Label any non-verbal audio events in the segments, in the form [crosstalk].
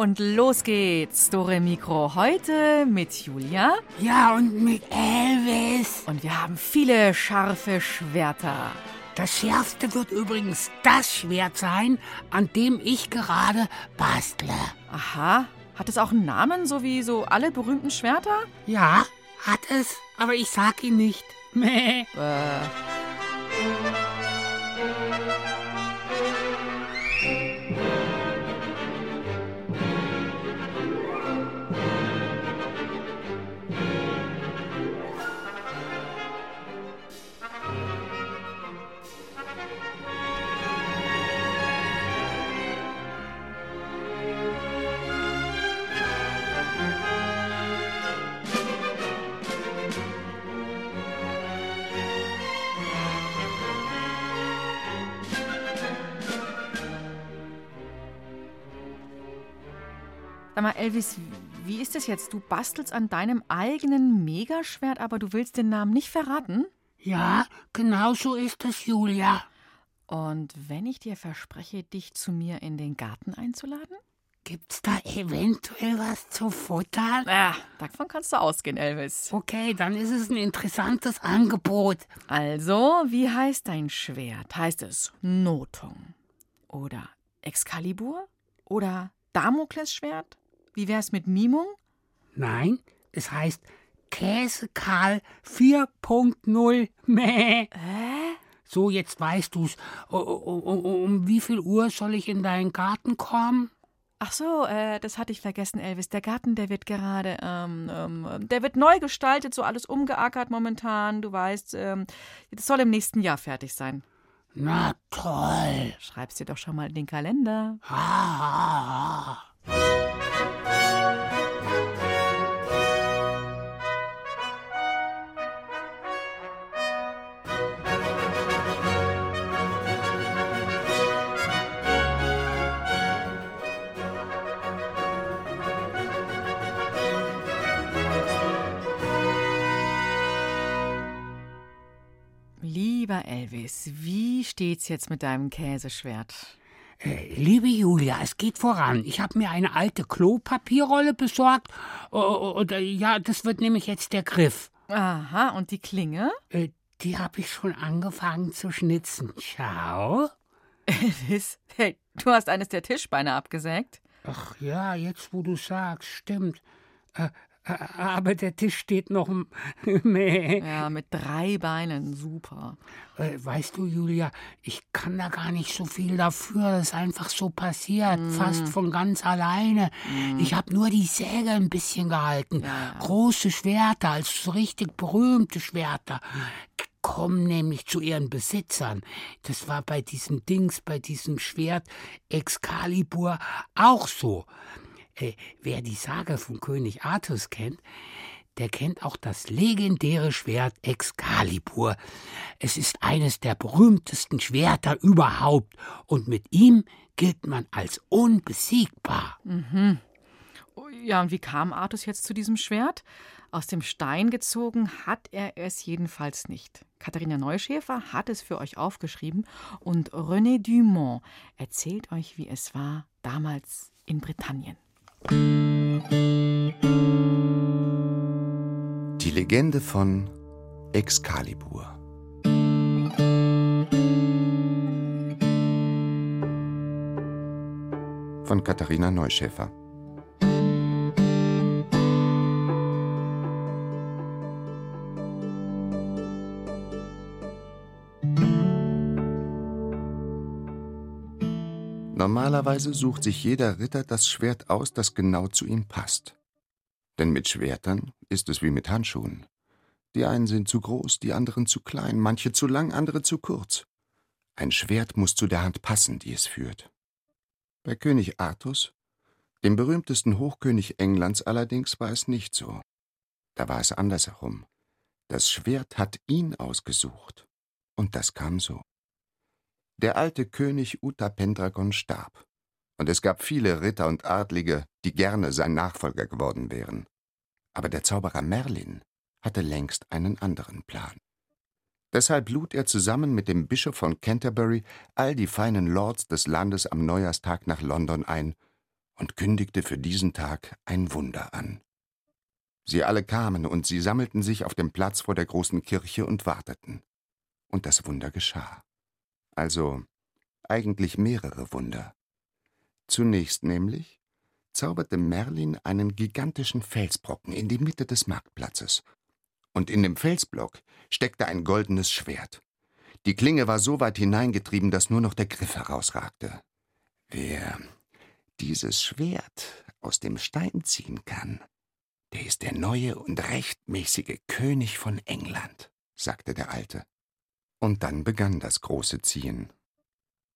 und los geht's, Dore Mikro. Heute mit Julia Ja, und mit Elvis. und wir haben viele scharfe Schwerter. Das schärfste wird übrigens das Schwert sein, an dem ich gerade bastle. Aha, hat es auch einen Namen, so wie so alle berühmten Schwerter? Ja, hat es, aber ich sag ihn nicht. Meh. Äh, sag mal, Elvis, wie ist es jetzt? Du bastelst an deinem eigenen Megaschwert, aber du willst den Namen nicht verraten? Ja, genau so ist es, Julia. Und wenn ich dir verspreche, dich zu mir in den Garten einzuladen? Gibt's da eventuell was zu futtern? Ja, davon kannst du ausgehen, Elvis. Okay, dann ist es ein interessantes Angebot. Also, wie heißt dein Schwert? Heißt es Notung oder Excalibur oder Damoklesschwert? Wie wär's mit Mimung? Nein, es heißt Käsekal 4.0. Meh. Hä? So, jetzt weißt du's. O- o- Um wie viel Uhr soll ich in deinen Garten kommen? Ach so, äh, das hatte ich vergessen, Elvis. Der Garten, der wird gerade, ähm, ähm, der wird neu gestaltet, so alles umgeackert momentan. Du weißt, ähm, das soll im nächsten Jahr fertig sein. Na toll. Schreib's dir doch schon mal in den Kalender. Ah. Lieber Elvis, wie steht's jetzt mit deinem Käseschwert? Äh, Liebe Julia, es geht voran. Ich habe mir eine alte Klopapierrolle besorgt. O- o- Und äh, ja, das wird nämlich jetzt der Griff. Aha, und die Klinge? Äh, Die habe ich schon angefangen zu schnitzen. Elvis, [laughs] hey, du hast eines der Tischbeine abgesägt. Ach ja, jetzt wo du sagst, stimmt. Aber der Tisch steht noch. [laughs] Ja, mit drei Beinen, super. Äh, Weißt du, Julia, ich kann da gar nicht so viel dafür. Das ist einfach so passiert, fast von ganz alleine. Ich habe nur die Säge ein bisschen gehalten. Große Schwerter, also so richtig berühmte Schwerter, kommen nämlich zu ihren Besitzern. Das war bei diesem Dings, bei diesem Schwert Excalibur auch so. Wer die Sage von König Artus kennt, der kennt auch das legendäre Schwert Excalibur. Es ist eines der berühmtesten Schwerter überhaupt und mit ihm gilt man als unbesiegbar. Oh, Ja, und wie kam Artus jetzt zu diesem Schwert? Aus dem Stein gezogen hat er es jedenfalls nicht. Katharina Neuschäfer hat es für euch aufgeschrieben und René Dumont erzählt euch, wie es war damals in Britannien. Die Legende von Excalibur. Von Katharina Neuschäfer. Normalerweise sucht sich jeder Ritter das Schwert aus, das genau zu ihm passt. Denn mit Schwertern ist es wie mit Handschuhen. Die einen sind zu groß, die anderen zu klein, manche zu lang, andere zu kurz. Ein Schwert muss zu der Hand passen, die es führt. Bei König Artus, dem berühmtesten Hochkönig Englands allerdings, war es nicht so. Da war es andersherum. Das Schwert hat ihn ausgesucht. Und das kam so. Der alte König Utapendragon starb. Und es gab viele Ritter und Adlige, die gerne sein Nachfolger geworden wären. Aber der Zauberer Merlin hatte längst einen anderen Plan. Deshalb lud er zusammen mit dem Bischof von Canterbury all die feinen Lords des Landes am Neujahrstag nach London ein und kündigte für diesen Tag ein Wunder an. Sie alle kamen und sie sammelten sich auf dem Platz vor der großen Kirche und warteten. Und das Wunder geschah. Also eigentlich mehrere Wunder. Zunächst nämlich zauberte Merlin einen gigantischen Felsbrocken in die Mitte des Marktplatzes und in dem Felsblock steckte ein goldenes Schwert. Die Klinge war so weit hineingetrieben, dass nur noch der Griff herausragte. Wer dieses Schwert aus dem Stein ziehen kann, der ist der neue und rechtmäßige König von England, sagte der Alte. Und dann begann das große Ziehen.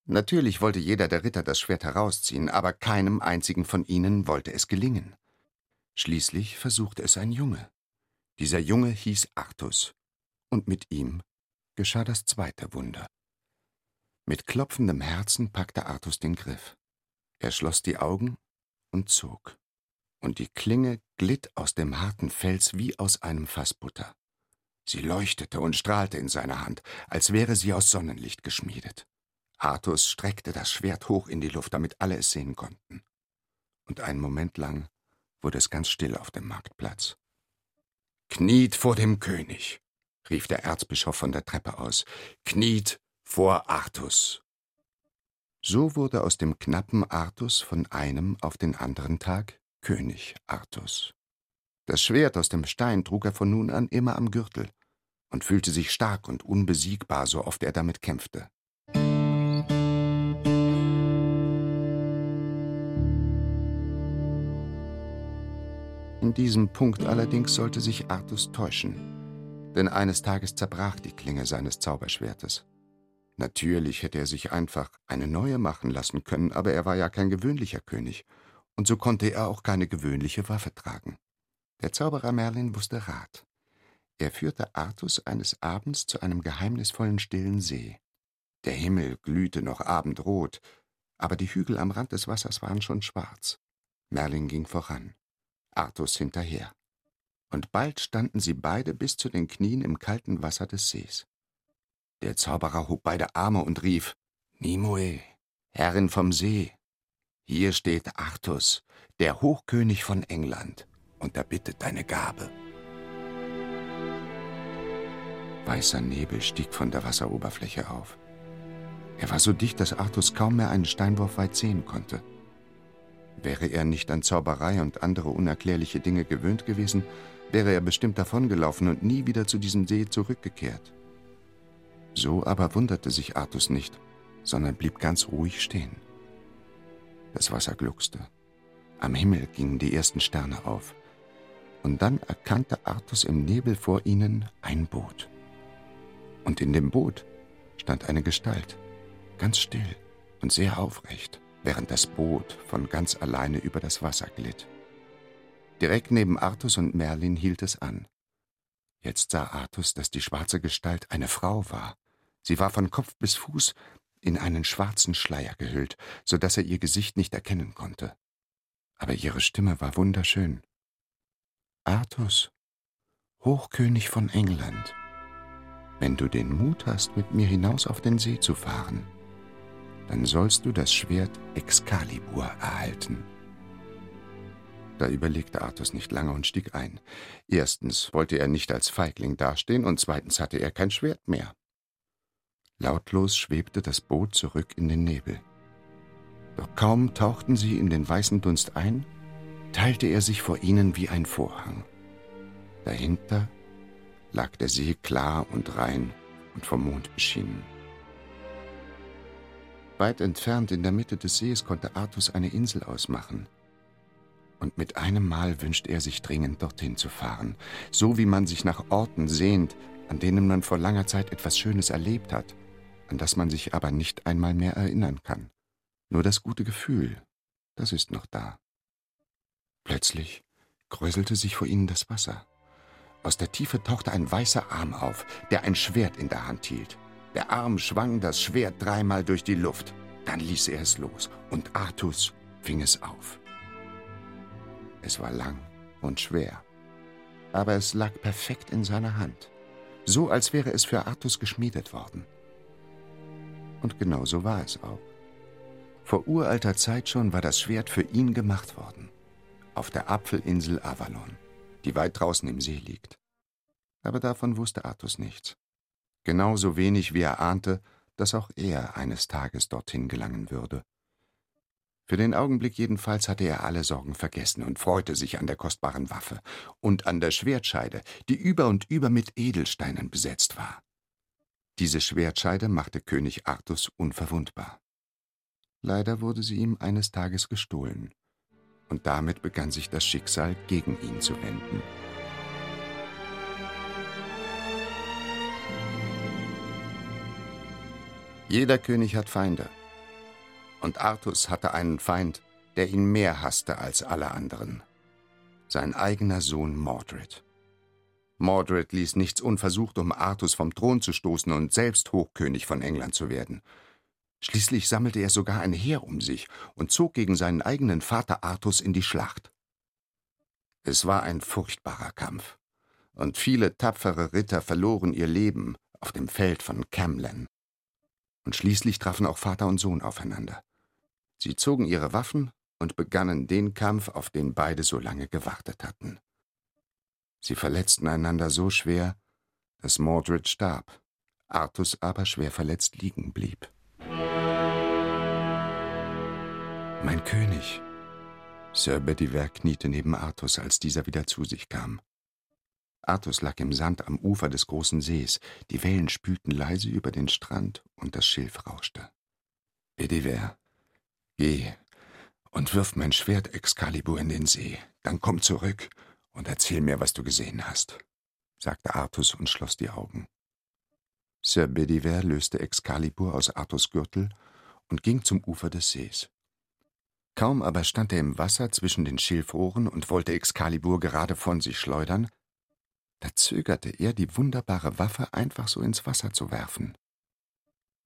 Natürlich wollte jeder der Ritter das Schwert herausziehen, aber keinem einzigen von ihnen wollte es gelingen. Schließlich versuchte es ein Junge. Dieser Junge hieß Artus, und mit ihm geschah das zweite Wunder. Mit klopfendem Herzen packte Artus den Griff. Er schloss die Augen und zog, und die Klinge glitt aus dem harten Fels wie aus einem Fass Butter. Sie leuchtete und strahlte in seiner Hand, als wäre sie aus Sonnenlicht geschmiedet. Artus streckte das Schwert hoch in die Luft, damit alle es sehen konnten. Und einen Moment lang wurde es ganz still auf dem Marktplatz. Kniet vor dem König, rief der Erzbischof von der Treppe aus. Kniet vor Artus. So wurde aus dem knappen Artus von einem auf den anderen Tag König Artus. Das Schwert aus dem Stein trug er von nun an immer am Gürtel und fühlte sich stark und unbesiegbar, so oft er damit kämpfte. In diesem Punkt allerdings sollte sich Artus täuschen, denn eines Tages zerbrach die Klinge seines Zauberschwertes. Natürlich hätte er sich einfach eine neue machen lassen können, aber er war ja kein gewöhnlicher König, und so konnte er auch keine gewöhnliche Waffe tragen. Der Zauberer Merlin wusste Rat. Er führte Artus eines Abends zu einem geheimnisvollen stillen See. Der Himmel glühte noch abendrot, aber die Hügel am Rand des Wassers waren schon schwarz. Merlin ging voran. Artus hinterher. Und bald standen sie beide bis zu den Knien im kalten Wasser des Sees. Der Zauberer hob beide Arme und rief Nimue, Herrin vom See, hier steht Artus, der Hochkönig von England, und er bittet deine Gabe. Weißer Nebel stieg von der Wasseroberfläche auf. Er war so dicht, dass Artus kaum mehr einen Steinwurf weit sehen konnte. Wäre er nicht an Zauberei und andere unerklärliche Dinge gewöhnt gewesen, wäre er bestimmt davongelaufen und nie wieder zu diesem See zurückgekehrt. So aber wunderte sich Artus nicht, sondern blieb ganz ruhig stehen. Das Wasser gluckste. Am Himmel gingen die ersten Sterne auf. Und dann erkannte Artus im Nebel vor ihnen ein Boot. Und in dem Boot stand eine Gestalt, ganz still und sehr aufrecht während das Boot von ganz alleine über das Wasser glitt. Direkt neben Artus und Merlin hielt es an. Jetzt sah Artus, dass die schwarze Gestalt eine Frau war. Sie war von Kopf bis Fuß in einen schwarzen Schleier gehüllt, so dass er ihr Gesicht nicht erkennen konnte. Aber ihre Stimme war wunderschön. Artus, Hochkönig von England, wenn du den Mut hast, mit mir hinaus auf den See zu fahren, dann sollst du das Schwert Excalibur erhalten. Da überlegte Artus nicht lange und stieg ein. Erstens wollte er nicht als Feigling dastehen und zweitens hatte er kein Schwert mehr. Lautlos schwebte das Boot zurück in den Nebel. Doch kaum tauchten sie in den weißen Dunst ein, teilte er sich vor ihnen wie ein Vorhang. Dahinter lag der See klar und rein und vom Mond beschienen. Weit entfernt in der Mitte des Sees konnte Artus eine Insel ausmachen. Und mit einem Mal wünschte er sich dringend dorthin zu fahren, so wie man sich nach Orten sehnt, an denen man vor langer Zeit etwas Schönes erlebt hat, an das man sich aber nicht einmal mehr erinnern kann. Nur das gute Gefühl, das ist noch da. Plötzlich kräuselte sich vor ihnen das Wasser, Aus der Tiefe tauchte ein weißer Arm auf, der ein Schwert in der Hand hielt. Der Arm schwang das Schwert dreimal durch die Luft. Dann ließ er es los und Artus fing es auf. Es war lang und schwer, aber es lag perfekt in seiner Hand, so als wäre es für Artus geschmiedet worden. Und genau so war es auch. Vor uralter Zeit schon war das Schwert für ihn gemacht worden, auf der Apfelinsel Avalon die weit draußen im See liegt. Aber davon wusste Artus nichts. Genauso wenig wie er ahnte, dass auch er eines Tages dorthin gelangen würde. Für den Augenblick jedenfalls hatte er alle Sorgen vergessen und freute sich an der kostbaren Waffe und an der Schwertscheide, die über und über mit Edelsteinen besetzt war. Diese Schwertscheide machte König Artus unverwundbar. Leider wurde sie ihm eines Tages gestohlen und damit begann sich das Schicksal gegen ihn zu wenden. Jeder König hat Feinde. Und Artus hatte einen Feind, der ihn mehr hasste als alle anderen. Sein eigener Sohn Mordred. Mordred ließ nichts unversucht, um Artus vom Thron zu stoßen und selbst Hochkönig von England zu werden. Schließlich sammelte er sogar ein Heer um sich und zog gegen seinen eigenen Vater Artus in die Schlacht. Es war ein furchtbarer Kampf, und viele tapfere Ritter verloren ihr Leben auf dem Feld von Camlen. Und schließlich trafen auch Vater und Sohn aufeinander. Sie zogen ihre Waffen und begannen den Kampf, auf den beide so lange gewartet hatten. Sie verletzten einander so schwer, dass Mordred starb, Artus aber schwer verletzt liegen blieb. Mein König. Sir Bedivere kniete neben Artus, als dieser wieder zu sich kam. Artus lag im Sand am Ufer des großen Sees, die Wellen spülten leise über den Strand und das Schilf rauschte. Bedivere, geh und wirf mein Schwert Excalibur in den See, dann komm zurück und erzähl mir, was du gesehen hast, sagte Artus und schloss die Augen. Sir Bedivere löste Excalibur aus Artus Gürtel und ging zum Ufer des Sees. Kaum aber stand er im Wasser zwischen den Schilfrohren und wollte Excalibur gerade von sich schleudern, da zögerte er, die wunderbare Waffe einfach so ins Wasser zu werfen.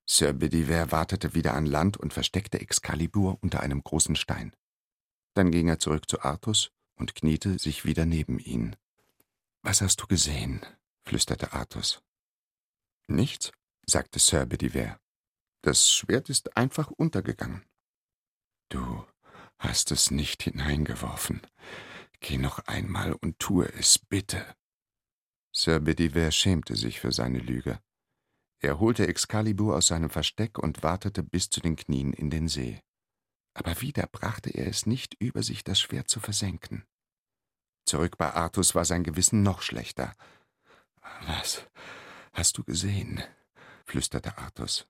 Sir Bedivere wartete wieder an Land und versteckte Excalibur unter einem großen Stein. Dann ging er zurück zu Artus und kniete sich wieder neben ihn. Was hast du gesehen? flüsterte Artus. Nichts, sagte Sir Bedivere. Das Schwert ist einfach untergegangen. Du hast es nicht hineingeworfen. Geh noch einmal und tue es, bitte. Sir Bedivere schämte sich für seine Lüge. Er holte Excalibur aus seinem Versteck und wartete bis zu den Knien in den See. Aber wieder brachte er es nicht über sich, das Schwert zu versenken. Zurück bei Artus war sein Gewissen noch schlechter. Was hast du gesehen? flüsterte Artus.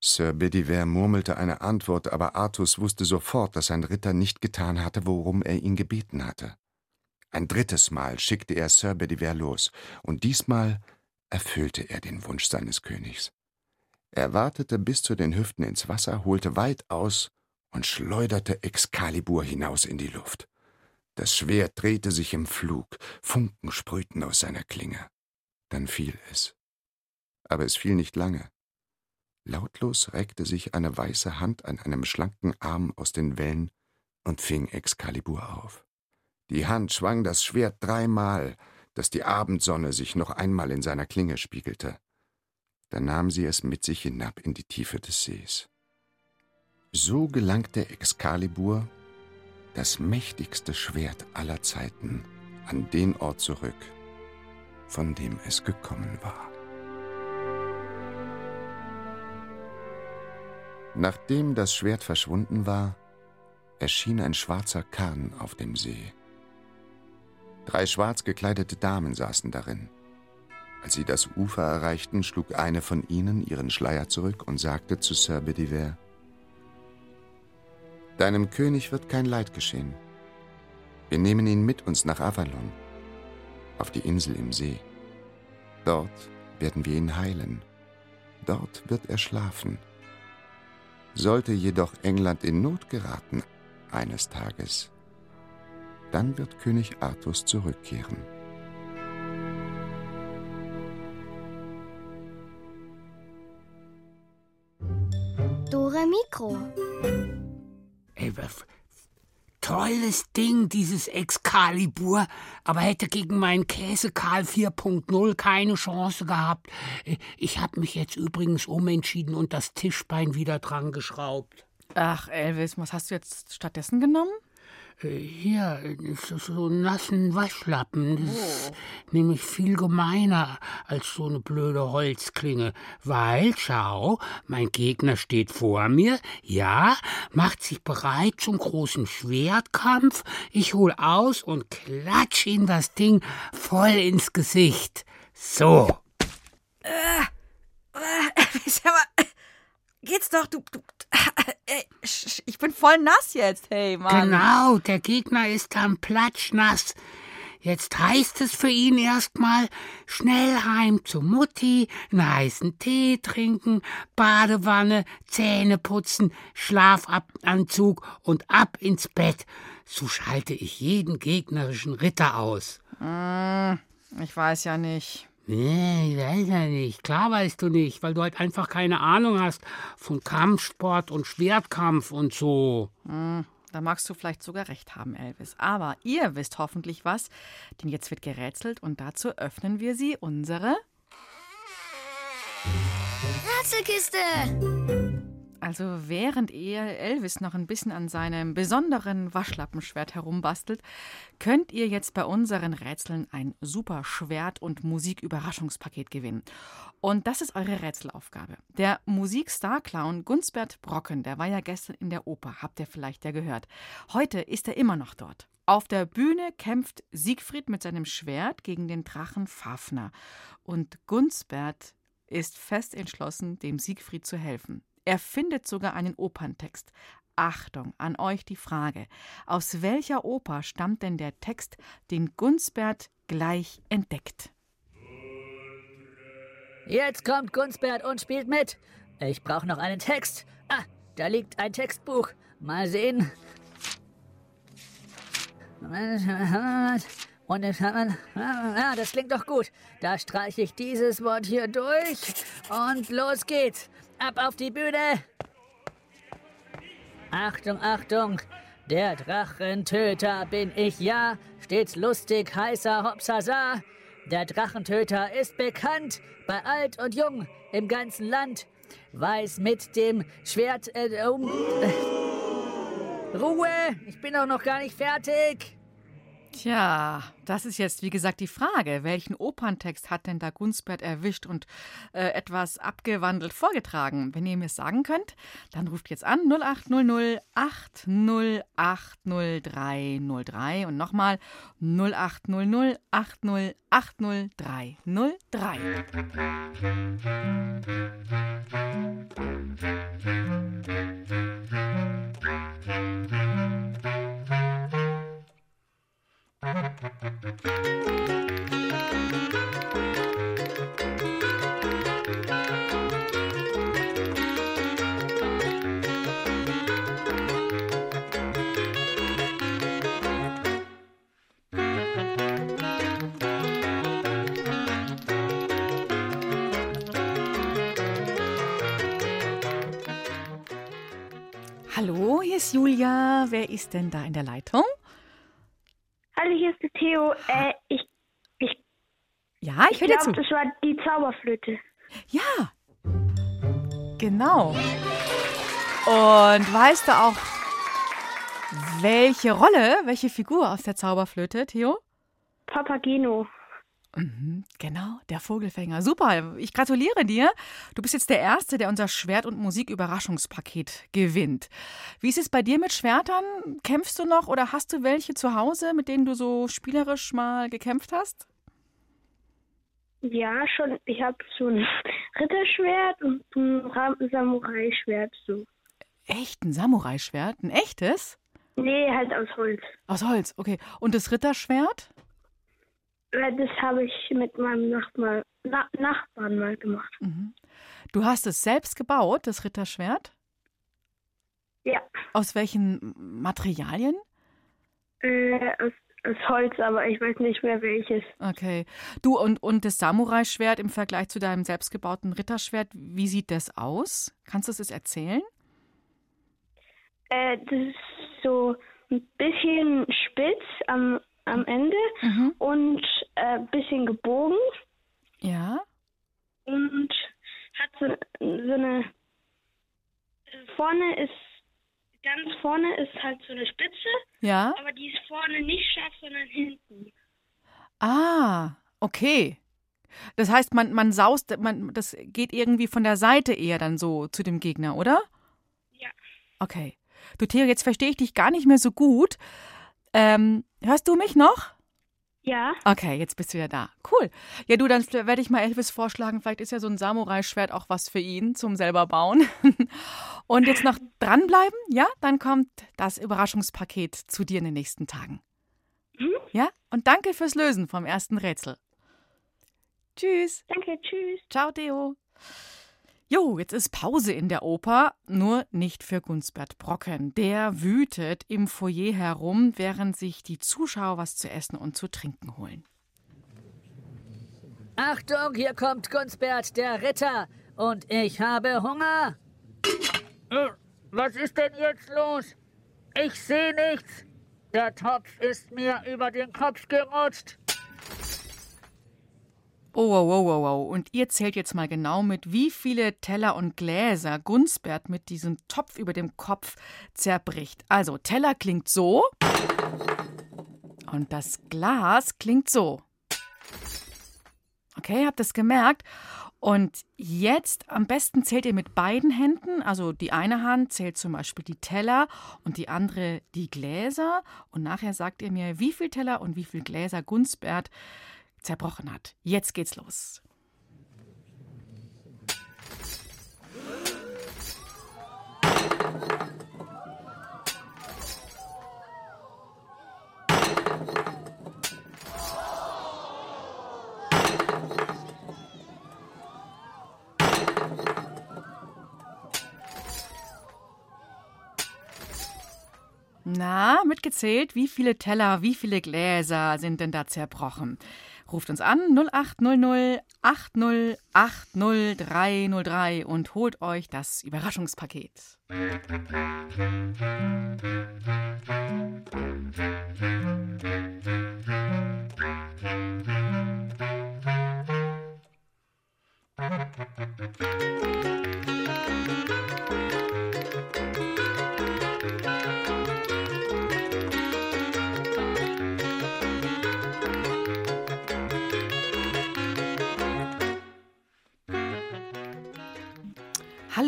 Sir Bedivere murmelte eine Antwort, aber Artus wusste sofort, dass sein Ritter nicht getan hatte, worum er ihn gebeten hatte. Ein drittes Mal schickte er Sir Bedivere los, und diesmal erfüllte er den Wunsch seines Königs. Er wartete bis zu den Hüften ins Wasser, holte weit aus und schleuderte Excalibur hinaus in die Luft. Das Schwert drehte sich im Flug, Funken sprühten aus seiner Klinge. Dann fiel es. Aber es fiel nicht lange. Lautlos reckte sich eine weiße Hand an einem schlanken Arm aus den Wellen und fing Excalibur auf. Die Hand schwang das Schwert dreimal, dass die Abendsonne sich noch einmal in seiner Klinge spiegelte. Dann nahm sie es mit sich hinab in die Tiefe des Sees. So gelangte Excalibur, das mächtigste Schwert aller Zeiten, an den Ort zurück, von dem es gekommen war. Nachdem das Schwert verschwunden war, erschien ein schwarzer Kahn auf dem See. Drei schwarz gekleidete Damen saßen darin. Als sie das Ufer erreichten, schlug eine von ihnen ihren Schleier zurück und sagte zu Sir Bedivere, Deinem König wird kein Leid geschehen. Wir nehmen ihn mit uns nach Avalon, auf die Insel im See. Dort werden wir ihn heilen. Dort wird er schlafen. Sollte jedoch England in Not geraten, eines Tages, dann wird König Artus zurückkehren. Dore Mikro. Ey, tolles Ding, dieses Excalibur, aber hätte gegen meinen Käsekarl 4.0 keine Chance gehabt. Ich habe mich jetzt übrigens umentschieden und das Tischbein wieder dran geschraubt. Ach, Elvis, was hast du jetzt stattdessen genommen? Hier, so einen nassen Waschlappen. Das ist nämlich viel gemeiner als so eine blöde Holzklinge. Weil, schau, mein Gegner steht vor mir, ja, macht sich bereit zum großen Schwertkampf. Ich hol aus und klatsch ihm das Ding voll ins Gesicht. So. Äh, äh, [laughs] geht's doch, du, du, [laughs] ich bin voll nass jetzt, hey Mann. Genau, der Gegner ist am Platschnass. Jetzt heißt es für ihn erstmal schnell heim zu Mutti, einen heißen Tee trinken, Badewanne, Zähne putzen, Schlafanzug und ab ins Bett. So schalte ich jeden gegnerischen Ritter aus. Hm, ich weiß ja nicht. Nee, weiß ja nicht. Klar weißt du nicht, weil du halt einfach keine Ahnung hast von Kampfsport und Schwertkampf und so. Hm, da magst du vielleicht sogar recht haben, Elvis. Aber ihr wisst hoffentlich was, denn jetzt wird gerätselt und dazu öffnen wir sie unsere Rätselkiste. Also während ihr Elvis noch ein bisschen an seinem besonderen Waschlappenschwert herumbastelt, könnt ihr jetzt bei unseren Rätseln ein super Schwert- und Musiküberraschungspaket gewinnen. Und das ist eure Rätselaufgabe. Der Musikstar-Clown Gunsbert Brocken, der war ja gestern in der Oper, habt ihr vielleicht ja gehört. Heute ist er immer noch dort. Auf der Bühne kämpft Siegfried mit seinem Schwert gegen den Drachen Fafner. Und Gunsbert ist fest entschlossen, dem Siegfried zu helfen. Er findet sogar einen Operntext. Achtung, an euch die Frage. Aus welcher Oper stammt denn der Text, den Gunsbert gleich entdeckt? Jetzt kommt Gunsbert und spielt mit. Ich brauche noch einen Text. Ah, da liegt ein Textbuch. Mal sehen. Und ah, das klingt doch gut. Da streiche ich dieses Wort hier durch und los geht's. Ab auf die Bühne! Achtung, Achtung! Der Drachentöter bin ich ja, stets lustig, heißer Hopsasa. Der Drachentöter ist bekannt bei alt und jung im ganzen Land. Weiß mit dem Schwert äh, um. Äh, Ruhe! Ich bin auch noch gar nicht fertig! Tja, das ist jetzt wie gesagt die Frage. Welchen Operntext hat denn da Gunsbert erwischt und äh, etwas abgewandelt vorgetragen? Wenn ihr mir es sagen könnt, dann ruft jetzt an 0800 8080303 und nochmal 0800 8080303. Hallo, hier ist Julia. Wer ist denn da in der Leitung? Hallo, hier ist der Theo. Äh, ich ich, Ja, ich ich höre dir zu. glaube, das war die Zauberflöte. Ja, genau. Und weißt du auch, welche Rolle, welche Figur aus der Zauberflöte, Theo? Papageno. Mhm, genau, der Vogelfänger. Super, ich gratuliere dir. Du bist jetzt der Erste, der unser Schwert- und Musiküberraschungspaket gewinnt. Wie ist es bei dir mit Schwertern? Kämpfst du noch oder hast du welche zu Hause, mit denen du so spielerisch mal gekämpft hast? Ja, schon. Ich habe so ein Ritterschwert und ein Ra- Samurai-Schwert. So. Echt, ein Samurai-Schwert? Ein echtes? Nee, halt aus Holz. Aus Holz, okay. Und das Ritterschwert? Das habe ich mit meinem Nachbar, Na Nachbarn mal gemacht. Mhm. Du hast es selbst gebaut, das Ritterschwert? Ja, Aus welchen Materialien? äh, aus, aus Holz, aber ich weiß nicht mehr welches. Okay. Du und, und das Samurai-Schwert im Vergleich zu deinem selbstgebauten Ritterschwert, wie sieht das aus? Kannst du es erzählen? Äh, das ist so ein bisschen spitz am, am Ende Mhm. und ein äh, bisschen gebogen Ja. und hat so, so eine. Vorne ist. Ganz vorne ist halt so eine Spitze, Ja. aber die ist vorne nicht scharf, sondern hinten. Ah, okay. Das heißt, man, man saust, man, das geht irgendwie von der Seite eher dann so zu dem Gegner, oder? Ja. Okay. Du, Theo, jetzt verstehe ich dich gar nicht mehr so gut. Ähm, hörst du mich noch? Ja. Okay, jetzt bist du ja da. Cool. Ja, du, dann werde ich mal Elvis vorschlagen. Vielleicht ist ja so ein Samurai-Schwert auch was für ihn zum selber bauen. [laughs] Und jetzt noch dranbleiben, ja? Dann kommt das Überraschungspaket zu dir in den nächsten Tagen. Ja? Und danke fürs Lösen vom ersten Rätsel. Tschüss. Danke, tschüss. Ciao, Theo. Jo, jetzt ist Pause in der Oper, nur nicht für Gunsbert Brocken. Der wütet im Foyer herum, während sich die Zuschauer was zu essen und zu trinken holen. Achtung, hier kommt Gunsbert, der Ritter. Und ich habe Hunger. Äh, Was ist denn jetzt los? Ich sehe nichts. Der Topf ist mir über den Kopf gerutscht. Oh, wow, wow, wow, wow. Und ihr zählt jetzt mal genau mit, wie viele Teller und Gläser Gunsbert mit diesem Topf über dem Kopf zerbricht. Also, Teller klingt so. Und das Glas klingt so. Okay, habt es gemerkt? Und jetzt am besten zählt ihr mit beiden Händen. Also die eine Hand zählt zum Beispiel die Teller und die andere die Gläser. Und nachher sagt ihr mir, wie viel Teller und wie viel Gläser Gunsbert zerbrochen hat. Jetzt geht's los. Na, mitgezählt, wie viele Teller, wie viele Gläser sind denn da zerbrochen? Ruft uns an 0800 80 80 303 und holt euch das Überraschungspaket.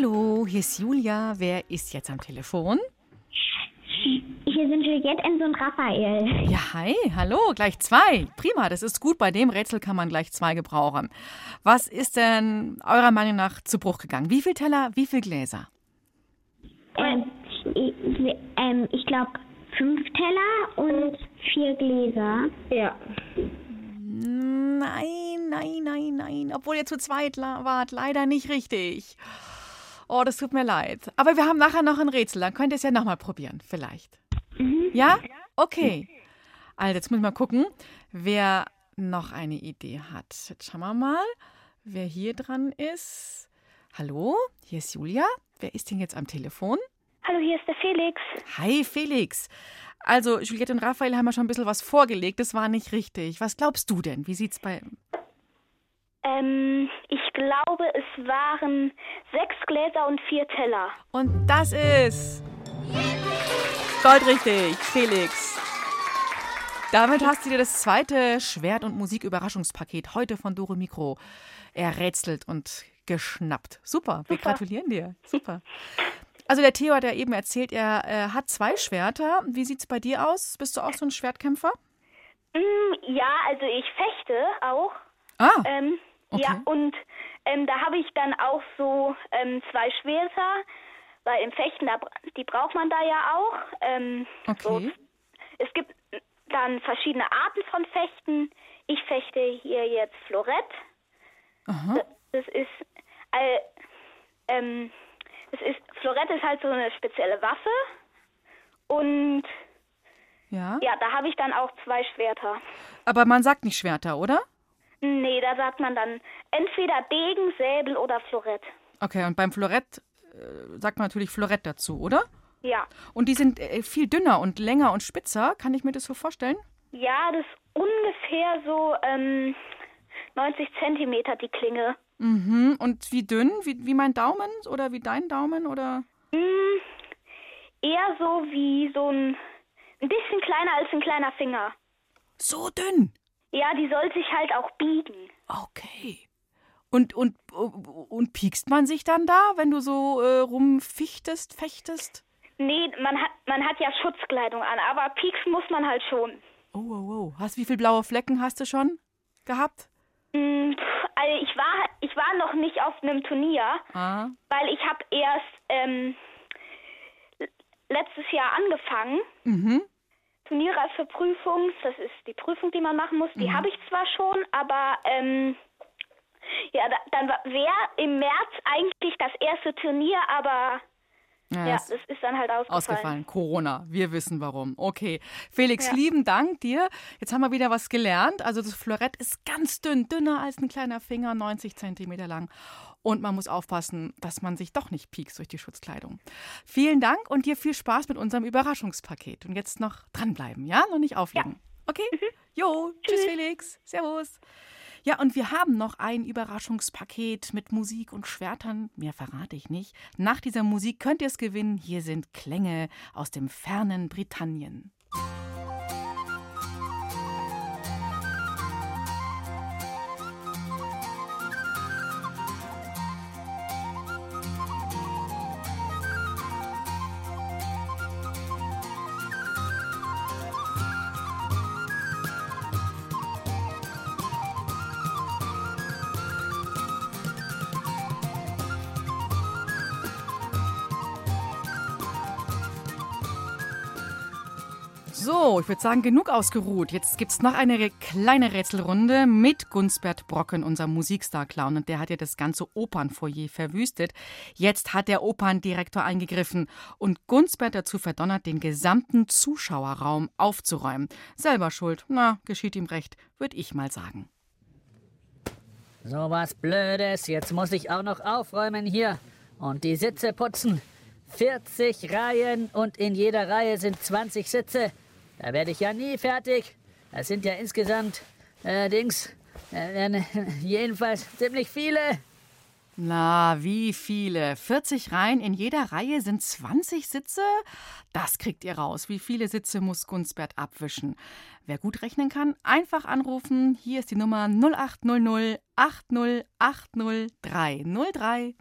Hallo, hier ist Julia. Wer ist jetzt am Telefon? Hier sind Juliette, Enzo und Raphael. Ja, hi, hallo, gleich zwei. Prima, das ist gut. Bei dem Rätsel kann man gleich zwei gebrauchen. Was ist denn eurer Meinung nach zu Bruch gegangen? Wie viel Teller, wie viel Gläser? Ähm, ich ähm, ich glaube fünf Teller und vier Gläser. Ja. Nein, nein, nein, nein. Obwohl ihr zu zweit wart, leider nicht richtig. Oh, das tut mir leid. Aber wir haben nachher noch ein Rätsel, dann könnt ihr es ja nochmal probieren, vielleicht. Ja? Okay. Also, jetzt muss ich mal gucken, wer noch eine Idee hat. Jetzt schauen wir mal, wer hier dran ist. Hallo, hier ist Julia. Wer ist denn jetzt am Telefon? Hallo, hier ist der Felix. Hi, Felix. Also, Juliette und Raphael haben ja schon ein bisschen was vorgelegt. Das war nicht richtig. Was glaubst du denn? Wie sieht's bei. Ähm, ich glaube, es waren sechs Gläser und vier Teller. Und das ist. Goldrichtig, Felix. Damit hast du dir das zweite Schwert- und Musik-Überraschungspaket heute von Doro Mikro errätselt und geschnappt. Super, wir gratulieren dir. Super. Also der Theo hat ja eben erzählt, er äh, hat zwei Schwerter. Wie sieht's bei dir aus? Bist du auch so ein Schwertkämpfer? Mm, ja, also ich fechte auch. Ah, Ähm, Okay. Ja, und ähm, da habe ich dann auch so ähm, zwei Schwerter, weil im Fechten, da, die braucht man da ja auch. Ähm, so, okay. es gibt dann verschiedene Arten von Fechten. Ich fechte hier jetzt Florett. Aha. Das ist, äh, ähm, das ist, Florett ist halt so eine spezielle Waffe. Und Ja. ja, da habe ich dann auch zwei Schwerter. Aber man sagt nicht Schwerter, oder? Nee, da sagt man dann entweder Degen, Säbel oder Florett. Okay, und beim Florett äh, sagt man natürlich Florett dazu, oder? Ja. Und die sind äh, viel dünner und länger und spitzer. Kann ich mir das so vorstellen? Ja, das ist ungefähr so ähm, 90 Zentimeter die Klinge. Mhm. Und wie dünn? Wie, wie mein Daumen oder wie dein Daumen oder? Hm, eher so wie so ein, ein bisschen kleiner als ein kleiner Finger. So dünn. Ja, die soll sich halt auch biegen. Okay. Und, und, und piekst man sich dann da, wenn du so äh, rumfichtest, fechtest? Nee, man hat, man hat ja Schutzkleidung an, aber pieksen muss man halt schon. Oh, oh, oh. Hast wie viele blaue Flecken hast du schon gehabt? Mm, also ich war ich war noch nicht auf einem Turnier, Ah. weil ich habe erst ähm, letztes Jahr angefangen. Mhm. Turnierreife-Prüfung, das ist die Prüfung, die man machen muss. Die habe ich zwar schon, aber ähm, ja, da, dann wäre im März eigentlich das erste Turnier, aber Ja, ja, das ist dann halt ausgefallen. Ausgefallen. Corona. Wir wissen warum. Okay. Felix, Ja. lieben Dank dir. Jetzt haben wir wieder was gelernt. Also das Florett ist ganz dünn, dünner als ein kleiner Finger, 90 Zentimeter lang. Und man muss aufpassen, dass man sich doch nicht piekst durch die Schutzkleidung. Vielen Dank und dir viel Spaß mit unserem Überraschungspaket. Und jetzt noch dranbleiben, ja? Noch nicht auflegen. Okay? Jo, tschüss Felix. Servus. Ja, und wir haben noch ein Überraschungspaket mit Musik und Schwertern. Mehr verrate ich nicht. Nach dieser Musik könnt ihr es gewinnen. Hier sind Klänge aus dem fernen Britannien. Würde sagen, genug ausgeruht. Jetzt gibt es noch eine kleine Rätselrunde mit Gunsbert Brocken, unser Musikstar-Clown. Und der hat ja das ganze Opernfoyer verwüstet. Jetzt hat der Operndirektor eingegriffen und Gunsbert dazu verdonnert, den gesamten Zuschauerraum aufzuräumen. Selber schuld. Na, geschieht ihm recht, würde ich mal sagen. So was Blödes. Jetzt muss ich auch noch aufräumen hier und die Sitze putzen. 40 Reihen und in jeder Reihe sind 20 Sitze. Da werde ich ja nie fertig. Das sind ja insgesamt, äh, Dings, äh, äh, [laughs] jedenfalls ziemlich viele. Na, wie viele? 40 Reihen in jeder Reihe sind 20 Sitze? Das kriegt ihr raus. Wie viele Sitze muss Gunsbert abwischen? Wer gut rechnen kann, einfach anrufen. Hier ist die Nummer 0800 8080 303.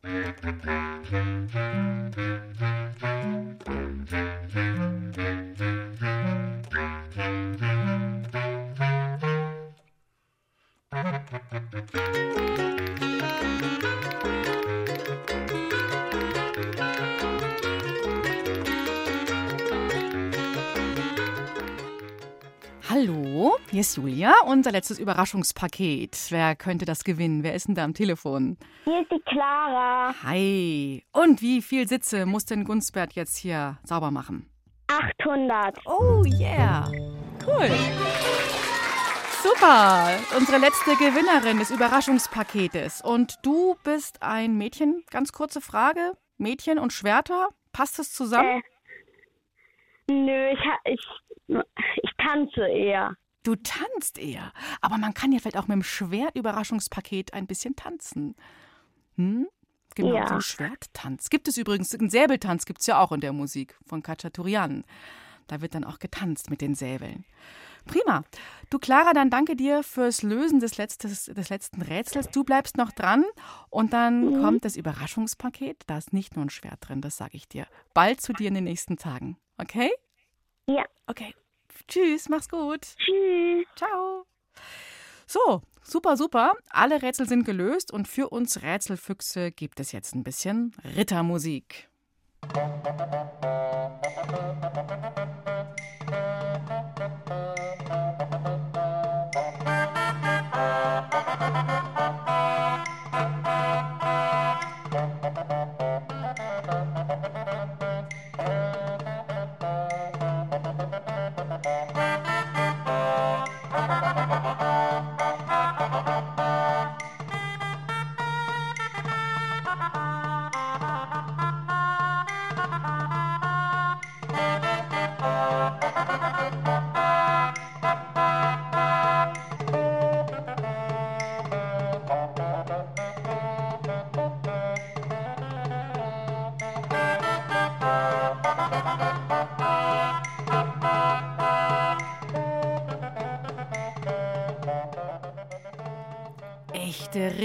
Hallo, hier ist Julia, unser letztes Überraschungspaket. Wer könnte das gewinnen? Wer ist denn da am Telefon? Hier ist die Clara. Hi. Und wie viel Sitze muss denn Gunsbert jetzt hier sauber machen? 800. Oh yeah. Cool. Super. Unsere letzte Gewinnerin des Überraschungspaketes. Und du bist ein Mädchen. Ganz kurze Frage. Mädchen und Schwerter, passt das zusammen? Äh, nö, ich, ich, ich tanze eher. Du tanzt eher. Aber man kann ja vielleicht auch mit dem Schwert-Überraschungspaket ein bisschen tanzen. Hm? Genau, Ja. so ein Schwerttanz. Gibt es übrigens, einen Säbeltanz gibt es ja auch in der Musik von Khachaturian. Da wird dann auch getanzt mit den Säbeln. Prima. Du, Clara, dann danke dir fürs Lösen des, letztes, des letzten Rätsels. Du bleibst noch dran und dann kommt das Überraschungspaket. Da ist nicht nur ein Schwert drin, das sage ich dir. Bald zu dir in den nächsten Tagen. Okay? Ja. Okay. Tschüss, mach's gut. Tschüss. Ciao. So, super, super. Alle Rätsel sind gelöst und für uns Rätselfüchse gibt es jetzt ein bisschen Rittermusik. Thank you.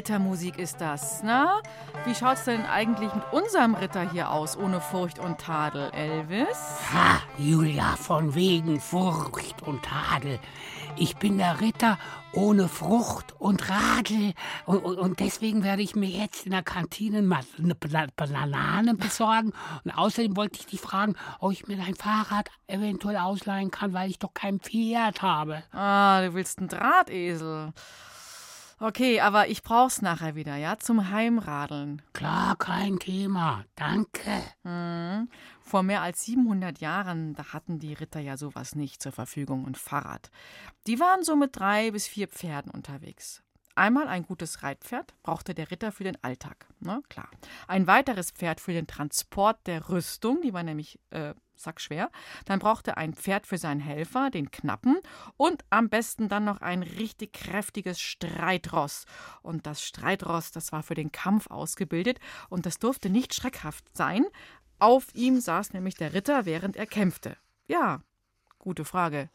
Rittermusik ist das. Na, wie schaut's denn eigentlich mit unserem Ritter hier aus, ohne Furcht und Tadel, Elvis? Ha, Julia, von wegen Furcht und Tadel. Ich bin der Ritter ohne Frucht und Radel. Und, und, deswegen werde ich mir jetzt in der Kantine eine Banane besorgen. Und außerdem wollte ich dich fragen, ob ich mir dein Fahrrad eventuell ausleihen kann, weil ich doch kein Pferd habe. Ah, du willst einen Drahtesel. Okay, aber ich brauch's nachher wieder, ja, zum Heimradeln. Klar, kein Thema. Danke. Mhm. Vor mehr als 700 Jahren, da hatten die Ritter ja sowas nicht zur Verfügung und Fahrrad. Die waren so mit drei bis vier Pferden unterwegs. Einmal ein gutes Reitpferd brauchte der Ritter für den Alltag, ne? klar. Ein weiteres Pferd für den Transport der Rüstung, die war nämlich äh, sackschwer. Dann brauchte ein Pferd für seinen Helfer, den Knappen, und am besten dann noch ein richtig kräftiges Streitross. Und das Streitross, das war für den Kampf ausgebildet und das durfte nicht schreckhaft sein, auf ihm saß nämlich der Ritter, während er kämpfte. Ja, gute Frage.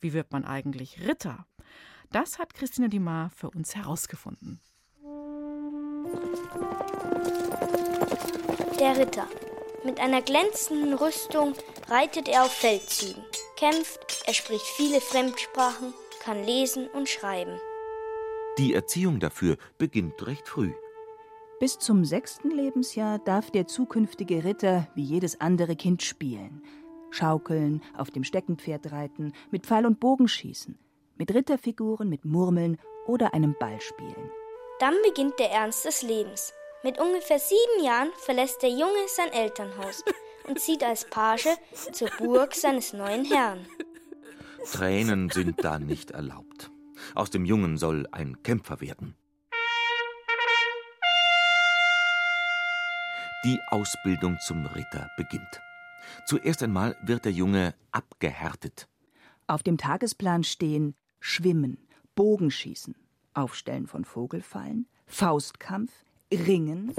Wie wird man eigentlich Ritter? Das hat Christina Dimar für uns herausgefunden. Der Ritter. Mit einer glänzenden Rüstung reitet er auf Feldzügen, kämpft, er spricht viele Fremdsprachen, kann lesen und schreiben. Die Erziehung dafür beginnt recht früh. Bis zum sechsten Lebensjahr darf der zukünftige Ritter wie jedes andere Kind spielen. Schaukeln, auf dem Steckenpferd reiten, mit Pfeil und Bogen schießen, mit Ritterfiguren, mit Murmeln oder einem Ball spielen. Dann beginnt der Ernst des Lebens. Mit ungefähr sieben Jahren verlässt der Junge sein Elternhaus und zieht als Page zur Burg seines neuen Herrn. Tränen sind da nicht erlaubt. Aus dem Jungen soll ein Kämpfer werden. Die Ausbildung zum Ritter beginnt. Zuerst einmal wird der Junge abgehärtet. Auf dem Tagesplan stehen Schwimmen, Bogenschießen, Aufstellen von Vogelfallen, Faustkampf, Ringen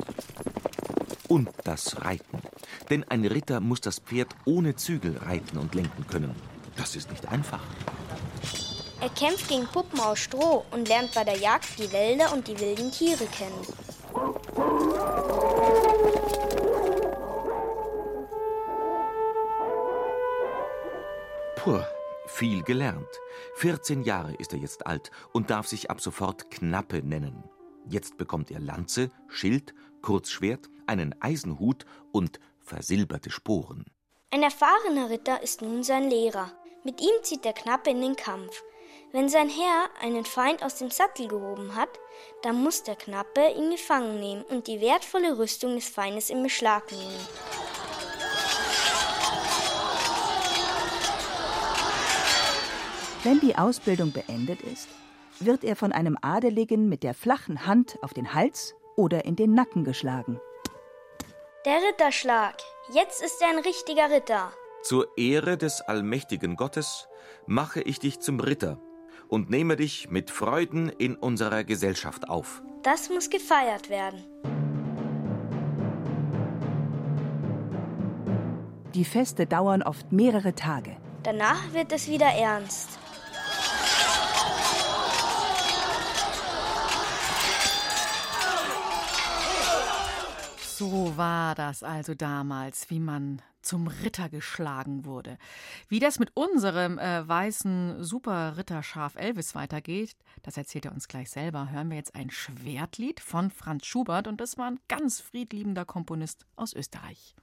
und das Reiten. Denn ein Ritter muss das Pferd ohne Zügel reiten und lenken können. Das ist nicht einfach. Er kämpft gegen Puppen aus Stroh und lernt bei der Jagd die Wälder und die wilden Tiere kennen. Puh, viel gelernt. 14 Jahre ist er jetzt alt und darf sich ab sofort Knappe nennen. Jetzt bekommt er Lanze, Schild, Kurzschwert, einen Eisenhut und versilberte Sporen. Ein erfahrener Ritter ist nun sein Lehrer. Mit ihm zieht der Knappe in den Kampf. Wenn sein Herr einen Feind aus dem Sattel gehoben hat, dann muss der Knappe ihn gefangen nehmen und die wertvolle Rüstung des Feindes in Beschlag nehmen. Wenn die Ausbildung beendet ist, wird er von einem Adeligen mit der flachen Hand auf den Hals oder in den Nacken geschlagen. Der Ritterschlag. Jetzt ist er ein richtiger Ritter. Zur Ehre des allmächtigen Gottes mache ich dich zum Ritter und nehme dich mit Freuden in unserer Gesellschaft auf. Das muss gefeiert werden. Die Feste dauern oft mehrere Tage. Danach wird es wieder ernst. So war das also damals, wie man zum Ritter geschlagen wurde. Wie das mit unserem äh, weißen Super-Ritterschaf Elvis weitergeht, das erzählt er uns gleich selber. Hören wir jetzt ein Schwertlied von Franz Schubert und das war ein ganz friedliebender Komponist aus Österreich.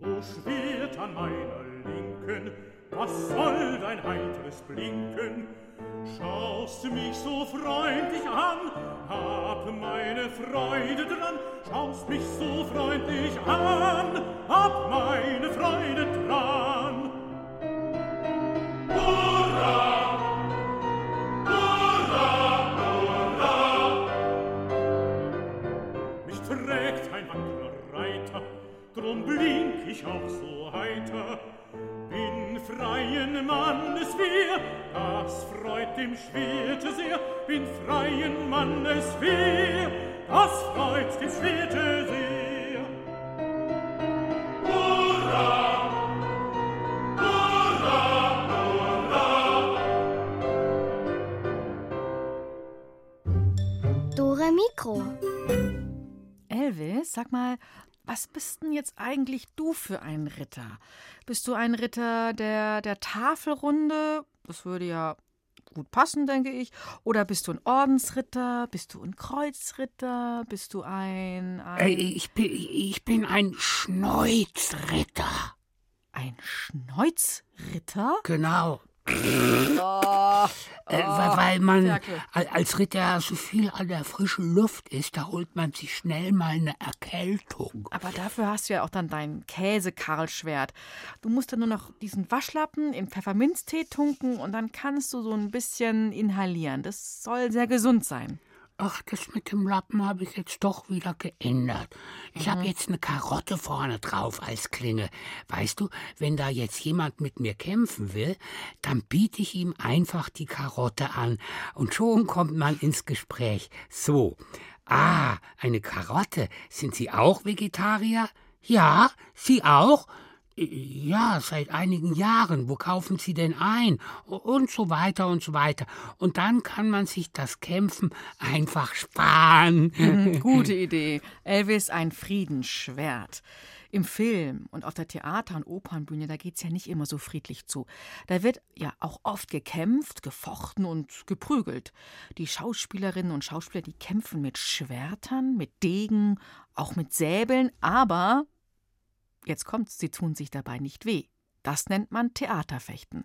Du Schwert an meiner Linken, was soll dein heiteres Blinken? Schaust mich so freundlich an, hab meine Freude dran. Schaust mich so freundlich an, hab meine Freude dran. Bin freien Mannes wir, das freut dem Schwerte sehr. Hurra! Hurra, hurra! Dore Sag mal, was bist denn jetzt eigentlich du für ein Ritter? Bist du ein Ritter der, der Tafelrunde? Das würde ja gut passen, denke ich. Oder bist du ein Ordensritter? Bist du ein Kreuzritter? Bist du ein. ein äh, ich, bin, ich bin ein Schneuzritter. Ein Schneuzritter? Genau. Oh, äh, weil man Ferkel. als Ritter so viel an der frischen Luft ist, da holt man sich schnell mal eine Erkältung. Aber dafür hast du ja auch dann dein Käse-Karlschwert. Du musst dann nur noch diesen Waschlappen in Pfefferminztee tunken und dann kannst du so ein bisschen inhalieren. Das soll sehr gesund sein. Ach, das mit dem Lappen habe ich jetzt doch wieder geändert. Ich mhm. habe jetzt eine Karotte vorne drauf als Klinge. Weißt du, wenn da jetzt jemand mit mir kämpfen will, dann biete ich ihm einfach die Karotte an und schon kommt man ins Gespräch. So. Ah, eine Karotte. Sind Sie auch Vegetarier? Ja, Sie auch? Ja, seit einigen Jahren. Wo kaufen Sie denn ein? Und so weiter und so weiter. Und dann kann man sich das Kämpfen einfach sparen. Mhm, [laughs] gute [laughs] Idee. Elvis ein Friedensschwert. Im Film und auf der Theater- und Opernbühne, da geht es ja nicht immer so friedlich zu. Da wird ja auch oft gekämpft, gefochten und geprügelt. Die Schauspielerinnen und Schauspieler, die kämpfen mit Schwertern, mit Degen, auch mit Säbeln, aber Jetzt kommt's, sie tun sich dabei nicht weh. Das nennt man Theaterfechten.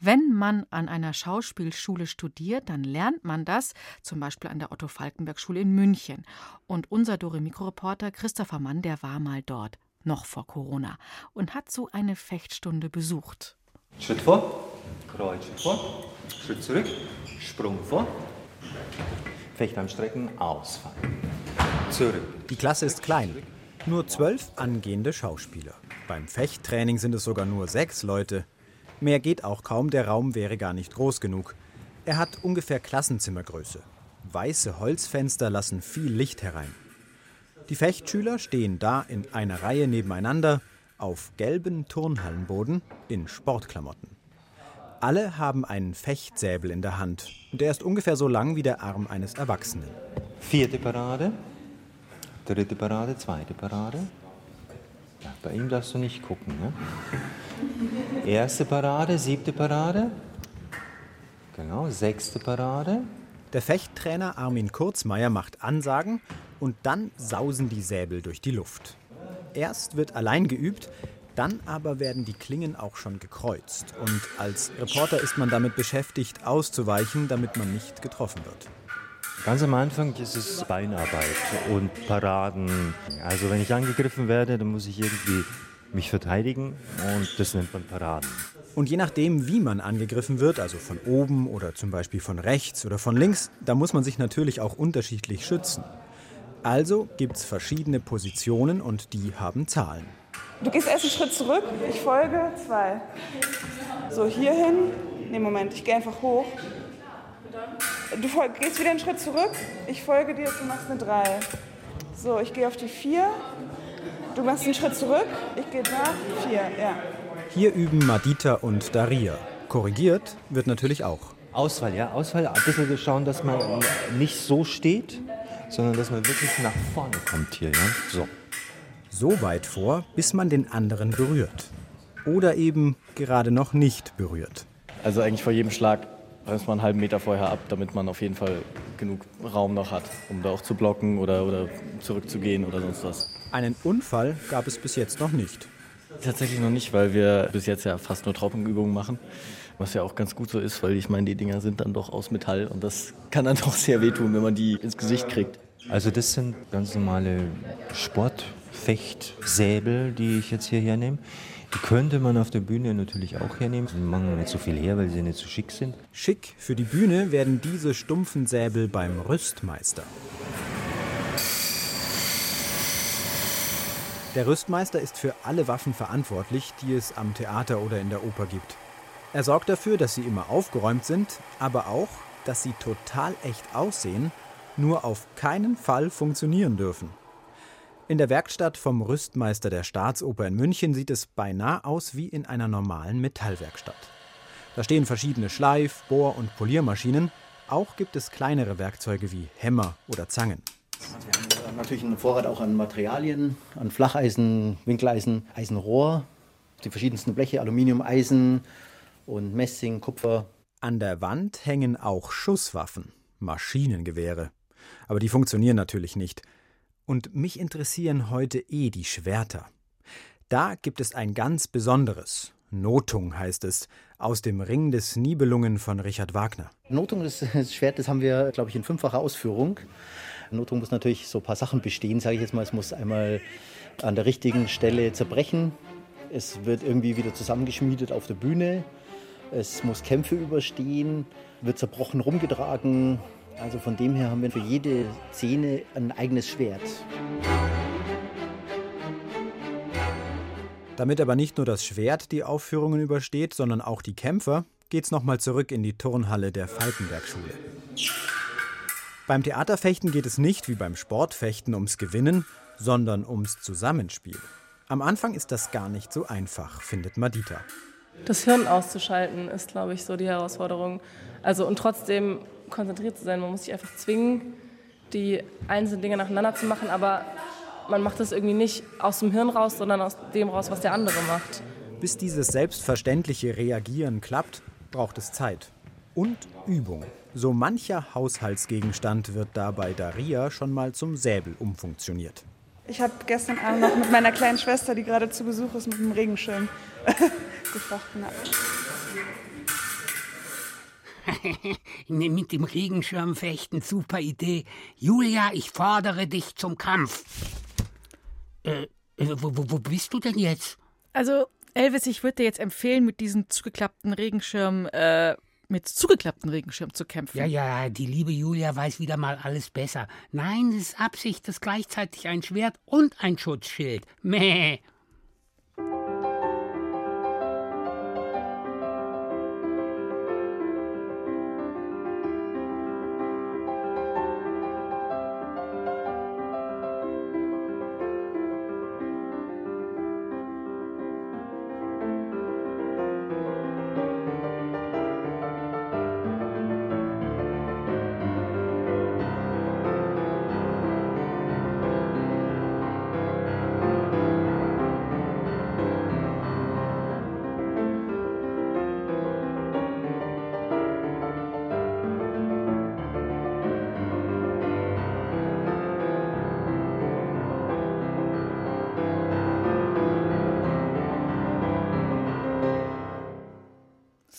Wenn man an einer Schauspielschule studiert, dann lernt man das, zum Beispiel an der Otto-Falkenberg-Schule in München. Und unser Doremikro-Reporter Christopher Mann, der war mal dort, noch vor Corona, und hat so eine Fechtstunde besucht. Schritt vor, Kreuz vor, Schritt zurück, Sprung vor, Fechtarmstrecken, ausfallen, zurück. Die Klasse ist klein. Nur zwölf angehende Schauspieler. Beim Fechttraining sind es sogar nur sechs Leute. Mehr geht auch kaum, der Raum wäre gar nicht groß genug. Er hat ungefähr Klassenzimmergröße. Weiße Holzfenster lassen viel Licht herein. Die Fechtschüler stehen da in einer Reihe nebeneinander auf gelben Turnhallenboden in Sportklamotten. Alle haben einen Fechtsäbel in der Hand. Der ist ungefähr so lang wie der Arm eines Erwachsenen. Vierte Parade. Dritte Parade, zweite Parade. Ja, bei ihm darfst du nicht gucken. Ne? Erste Parade, siebte Parade. Genau, sechste Parade. Der Fechttrainer Armin Kurzmeier macht Ansagen und dann sausen die Säbel durch die Luft. Erst wird allein geübt, dann aber werden die Klingen auch schon gekreuzt. Und als Reporter ist man damit beschäftigt, auszuweichen, damit man nicht getroffen wird. Ganz am Anfang ist es Beinarbeit und Paraden. Also wenn ich angegriffen werde, dann muss ich irgendwie mich verteidigen und das nennt man Paraden. Und je nachdem, wie man angegriffen wird, also von oben oder zum Beispiel von rechts oder von links, da muss man sich natürlich auch unterschiedlich schützen. Also gibt es verschiedene Positionen und die haben Zahlen. Du gehst erst einen Schritt zurück, ich folge, zwei. So, hier hin. Nee, Moment, ich gehe einfach hoch. Du gehst wieder einen Schritt zurück. Ich folge dir, du machst eine 3. So, ich gehe auf die 4. Du machst einen Schritt zurück. Ich gehe nach 4. Ja. Hier üben Madita und Daria. Korrigiert wird natürlich auch. Auswahl, ja. Auswahl, ein bisschen schauen, dass man nicht so steht, sondern dass man wirklich nach vorne kommt hier. Ja? So. So weit vor, bis man den anderen berührt. Oder eben gerade noch nicht berührt. Also eigentlich vor jedem Schlag bremst man einen halben Meter vorher ab, damit man auf jeden Fall genug Raum noch hat, um da auch zu blocken oder, oder zurückzugehen oder sonst was. Einen Unfall gab es bis jetzt noch nicht. Tatsächlich noch nicht, weil wir bis jetzt ja fast nur Trockenübungen machen. Was ja auch ganz gut so ist, weil ich meine, die Dinger sind dann doch aus Metall und das kann dann [laughs] doch sehr wehtun, wenn man die ins Gesicht kriegt. Also das sind ganz normale Sportfechtsäbel, die ich jetzt hier hernehme. Die könnte man auf der Bühne natürlich auch hernehmen. Die machen nicht so viel her, weil sie nicht so schick sind. Schick für die Bühne werden diese stumpfen Säbel beim Rüstmeister. Der Rüstmeister ist für alle Waffen verantwortlich, die es am Theater oder in der Oper gibt. Er sorgt dafür, dass sie immer aufgeräumt sind, aber auch, dass sie total echt aussehen, nur auf keinen Fall funktionieren dürfen. In der Werkstatt vom Rüstmeister der Staatsoper in München sieht es beinahe aus wie in einer normalen Metallwerkstatt. Da stehen verschiedene Schleif-, Bohr- und Poliermaschinen. Auch gibt es kleinere Werkzeuge wie Hämmer oder Zangen. natürlich einen Vorrat auch an Materialien, an Flacheisen, Winkeleisen, Eisenrohr, die verschiedensten Bleche, Aluminium, Eisen und Messing, Kupfer. An der Wand hängen auch Schusswaffen, Maschinengewehre. Aber die funktionieren natürlich nicht. Und mich interessieren heute eh die Schwerter. Da gibt es ein ganz besonderes. Notung heißt es, aus dem Ring des Nibelungen von Richard Wagner. Notung, das, das Schwert, das haben wir, glaube ich, in fünffacher Ausführung. Notung muss natürlich so ein paar Sachen bestehen, sage ich jetzt mal. Es muss einmal an der richtigen Stelle zerbrechen. Es wird irgendwie wieder zusammengeschmiedet auf der Bühne. Es muss Kämpfe überstehen, wird zerbrochen rumgetragen. Also von dem her haben wir für jede Szene ein eigenes Schwert. Damit aber nicht nur das Schwert die Aufführungen übersteht, sondern auch die Kämpfer, geht's nochmal zurück in die Turnhalle der Falkenberg-Schule. Beim Theaterfechten geht es nicht wie beim Sportfechten ums Gewinnen, sondern ums Zusammenspiel. Am Anfang ist das gar nicht so einfach, findet Madita. Das Hirn auszuschalten ist, glaube ich, so die Herausforderung. Also und trotzdem konzentriert zu sein. Man muss sich einfach zwingen, die einzelnen Dinge nacheinander zu machen, aber man macht das irgendwie nicht aus dem Hirn raus, sondern aus dem raus, was der andere macht. Bis dieses selbstverständliche Reagieren klappt, braucht es Zeit. Und Übung. So mancher Haushaltsgegenstand wird dabei Daria schon mal zum Säbel umfunktioniert. Ich habe gestern Abend noch mit meiner kleinen Schwester, die gerade zu Besuch ist, mit dem Regenschirm [laughs] gefochten. [laughs] mit dem Regenschirm fechten, super Idee. Julia, ich fordere dich zum Kampf. Äh, äh, wo, wo, wo bist du denn jetzt? Also, Elvis, ich würde dir jetzt empfehlen, mit diesem zugeklappten Regenschirm, äh, mit zugeklappten Regenschirm zu kämpfen. Ja, ja, die liebe Julia weiß wieder mal alles besser. Nein, es ist Absicht, das ist gleichzeitig ein Schwert und ein Schutzschild. Meh.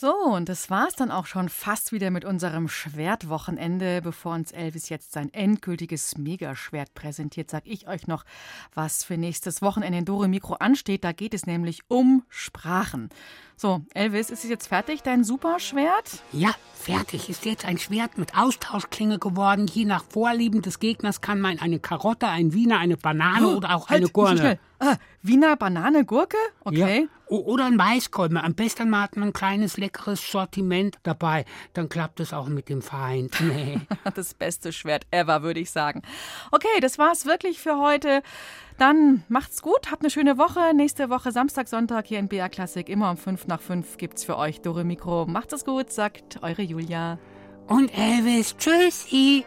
So, und das war's dann auch schon fast wieder mit unserem Schwertwochenende. Bevor uns Elvis jetzt sein endgültiges Megaschwert präsentiert, sag ich euch noch, was für nächstes Wochenende in Dore Mikro ansteht. Da geht es nämlich um Sprachen. So, Elvis, ist es jetzt fertig, dein Superschwert? Ja, fertig. Ist jetzt ein Schwert mit Austauschklinge geworden. Je nach Vorlieben des Gegners kann man eine Karotte, ein Wiener, eine Banane oh, oder auch halt, eine Gurne. Ah, Wiener, Banane, Gurke? Okay. Ja. Oder ein Maiskolben. Am besten hat man ein kleines, leckeres Sortiment dabei. Dann klappt es auch mit dem Feind. [laughs] Nee. das beste Schwert ever, würde ich sagen. Okay, das war's wirklich für heute. Dann macht's gut, habt eine schöne Woche. Nächste Woche Samstag, Sonntag hier in BA Klassik. Immer um 5 nach 5 gibt's für euch Dore Mikro. Macht es gut, sagt eure Julia. Und Elvis, tschüssi.